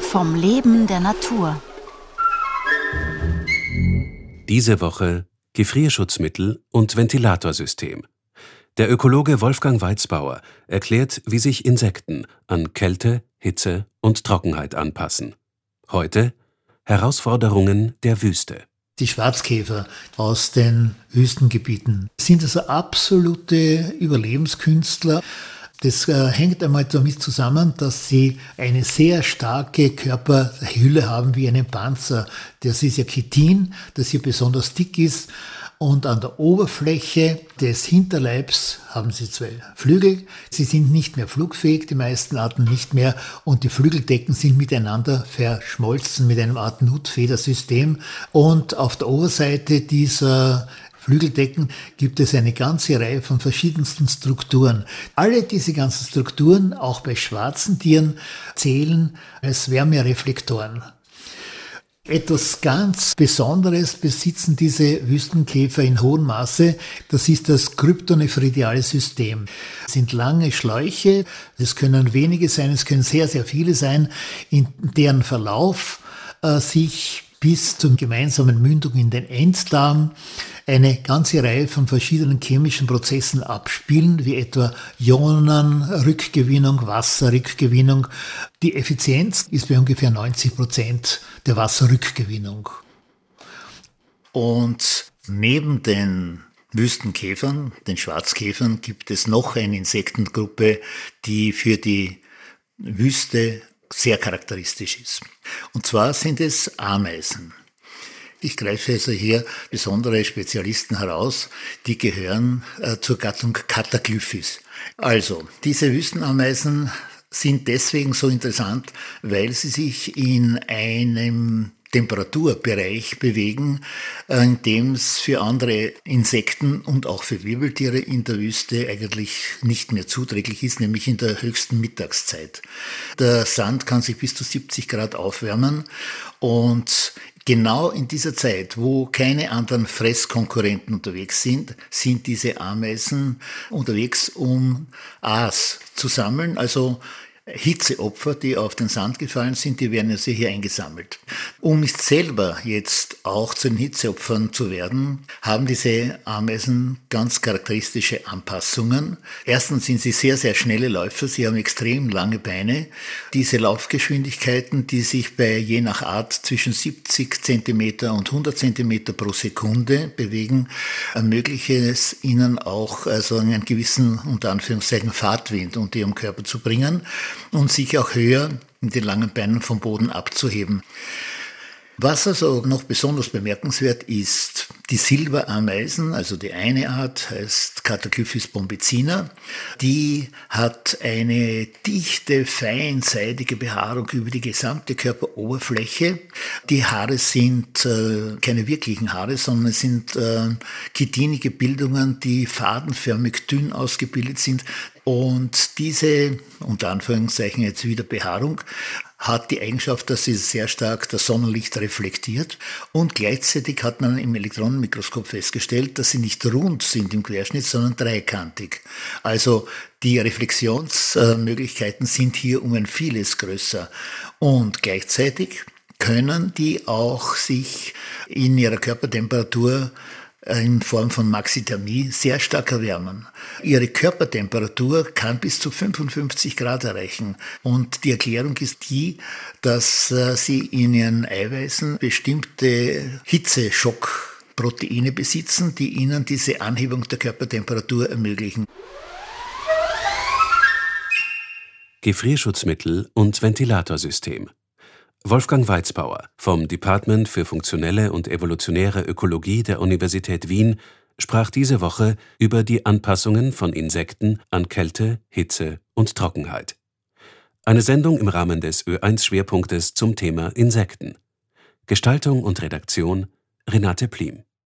Vom Leben der Natur. Diese Woche Gefrierschutzmittel und Ventilatorsystem. Der Ökologe Wolfgang Weizbauer erklärt, wie sich Insekten an Kälte, Hitze und Trockenheit anpassen. Heute Herausforderungen der Wüste. Die Schwarzkäfer aus den Wüstengebieten sind also absolute Überlebenskünstler. Das äh, hängt einmal damit zusammen, dass sie eine sehr starke Körperhülle haben wie einen Panzer. Das ist ja Chitin, das hier besonders dick ist. Und an der Oberfläche des Hinterleibs haben sie zwei Flügel. Sie sind nicht mehr flugfähig, die meisten Arten nicht mehr. Und die Flügeldecken sind miteinander verschmolzen mit einem Art Nutfedersystem. Und auf der Oberseite dieser Flügeldecken gibt es eine ganze Reihe von verschiedensten Strukturen. Alle diese ganzen Strukturen, auch bei schwarzen Tieren, zählen als Wärmereflektoren. Etwas ganz Besonderes besitzen diese Wüstenkäfer in hohem Maße. Das ist das kryptonephridiale System. Das sind lange Schläuche. Es können wenige sein, es können sehr, sehr viele sein, in deren Verlauf äh, sich bis zur gemeinsamen Mündung in den Enddarm eine ganze Reihe von verschiedenen chemischen Prozessen abspielen, wie etwa Ionenrückgewinnung, Wasserrückgewinnung. Die Effizienz ist bei ungefähr 90 Prozent der Wasserrückgewinnung. Und neben den Wüstenkäfern, den Schwarzkäfern, gibt es noch eine Insektengruppe, die für die Wüste sehr charakteristisch ist. Und zwar sind es Ameisen. Ich greife also hier besondere Spezialisten heraus, die gehören äh, zur Gattung Cataglyphis. Also, diese Wüstenameisen sind deswegen so interessant, weil sie sich in einem Temperaturbereich bewegen, äh, in dem es für andere Insekten und auch für Wirbeltiere in der Wüste eigentlich nicht mehr zuträglich ist, nämlich in der höchsten Mittagszeit. Der Sand kann sich bis zu 70 Grad aufwärmen und Genau in dieser Zeit, wo keine anderen Fresskonkurrenten unterwegs sind, sind diese Ameisen unterwegs, um Aas zu sammeln, also Hitzeopfer, die auf den Sand gefallen sind, die werden also hier eingesammelt. Um nicht selber jetzt auch zu den Hitzeopfern zu werden, haben diese Ameisen ganz charakteristische Anpassungen. Erstens sind sie sehr, sehr schnelle Läufer. Sie haben extrem lange Beine. Diese Laufgeschwindigkeiten, die sich bei je nach Art zwischen 70 Zentimeter und 100 Zentimeter pro Sekunde bewegen, ermöglichen es ihnen auch also einen gewissen, unter Anführungszeichen, Fahrtwind unter ihrem Körper zu bringen und sich auch höher in den langen Beinen vom Boden abzuheben. Was also noch besonders bemerkenswert ist, die Silberameisen, also die eine Art heißt Cataclyphis bombicina, die hat eine dichte, feinseitige Behaarung über die gesamte Körperoberfläche. Die Haare sind äh, keine wirklichen Haare, sondern es sind äh, chitinige Bildungen, die fadenförmig dünn ausgebildet sind. Und diese, unter Anführungszeichen jetzt wieder Behaarung, hat die Eigenschaft, dass sie sehr stark das Sonnenlicht reflektiert und gleichzeitig hat man im Elektronenmikroskop festgestellt, dass sie nicht rund sind im Querschnitt, sondern dreikantig. Also die Reflexionsmöglichkeiten sind hier um ein vieles größer und gleichzeitig können die auch sich in ihrer Körpertemperatur in Form von Maxithermie sehr stark erwärmen. Ihre Körpertemperatur kann bis zu 55 Grad erreichen. Und die Erklärung ist die, dass äh, sie in ihren Eiweißen bestimmte Hitzeschockproteine besitzen, die ihnen diese Anhebung der Körpertemperatur ermöglichen. Gefrierschutzmittel und Ventilatorsystem. Wolfgang Weizbauer vom Department für funktionelle und evolutionäre Ökologie der Universität Wien sprach diese Woche über die Anpassungen von Insekten an Kälte, Hitze und Trockenheit. Eine Sendung im Rahmen des Ö1-Schwerpunktes zum Thema Insekten. Gestaltung und Redaktion Renate Plim